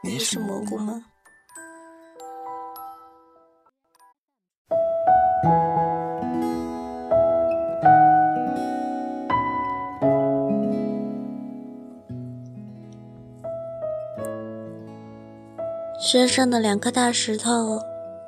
你是蘑菇吗？山上的两颗大石头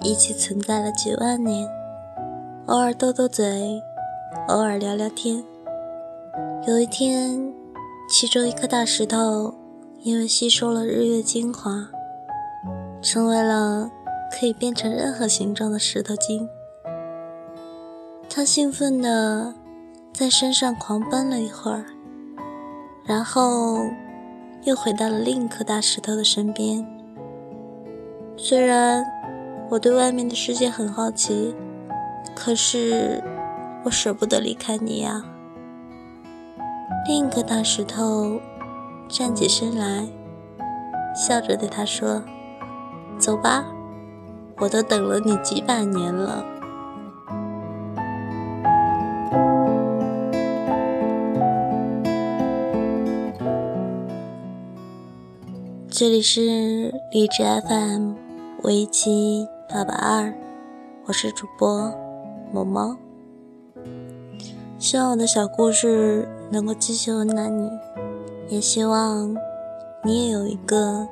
一起存在了几万年，偶尔斗斗嘴，偶尔聊聊天。有一天，其中一颗大石头。因为吸收了日月精华，成为了可以变成任何形状的石头精。他兴奋地在山上狂奔了一会儿，然后又回到了另一颗大石头的身边。虽然我对外面的世界很好奇，可是我舍不得离开你呀。另一颗大石头。站起身来，笑着对他说：“走吧，我都等了你几百年了。”这里是荔枝 FM 五七八八二，我是主播萌萌，希望我的小故事能够继续温暖你。也希望你也有一个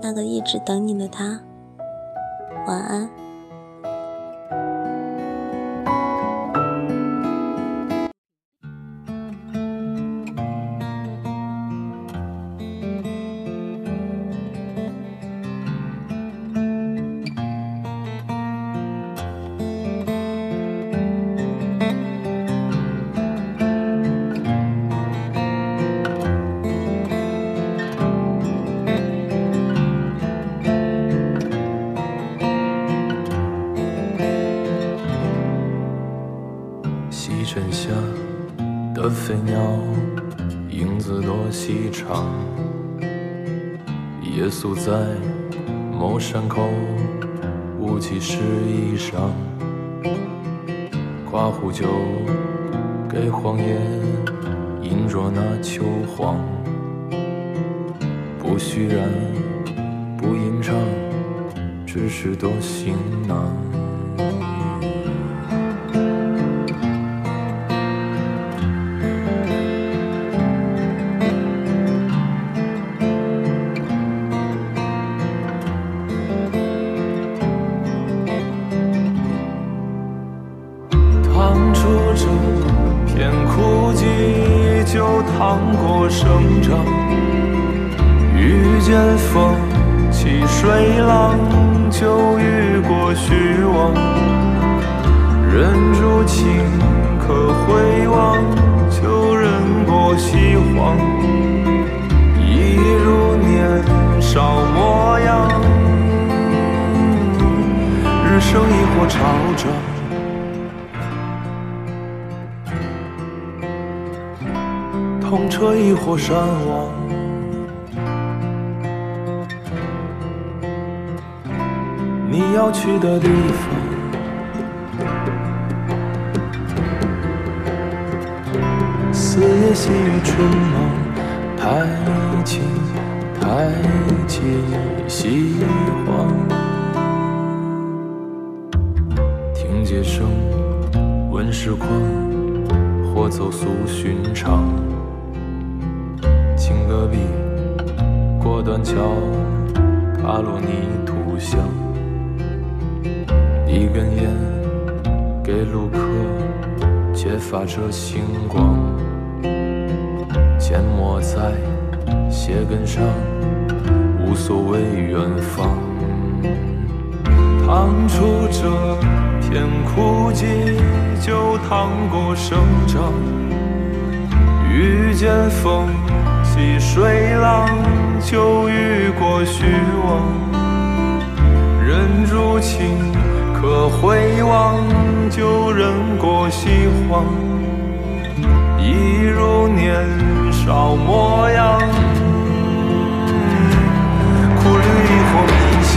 那个一直等你的他。晚安。的飞鸟，影子多细长。夜宿在某山口，雾气湿衣裳。刮胡酒给荒野，饮着那秋黄。不虚然，不吟唱，只是多行囊。就趟过生长，遇见风起水浪，就遇过虚妄。忍住情可回望，就忍过西荒。一如年少模样，日升亦或潮涨。痛彻一或山亡，你要去的地方，四野细雨春忙，太清太清西荒，听街声，问时况，或走俗寻常。断桥，踏落泥土香。一根烟给路客，揭发着星光。缄默在鞋跟上，无所谓远方。趟出这片枯寂，就趟过生长。遇见风。起水浪就遇过虚妄。人如情可回望，就忍过喜欢。一如年少模样，苦旅亦或迷香。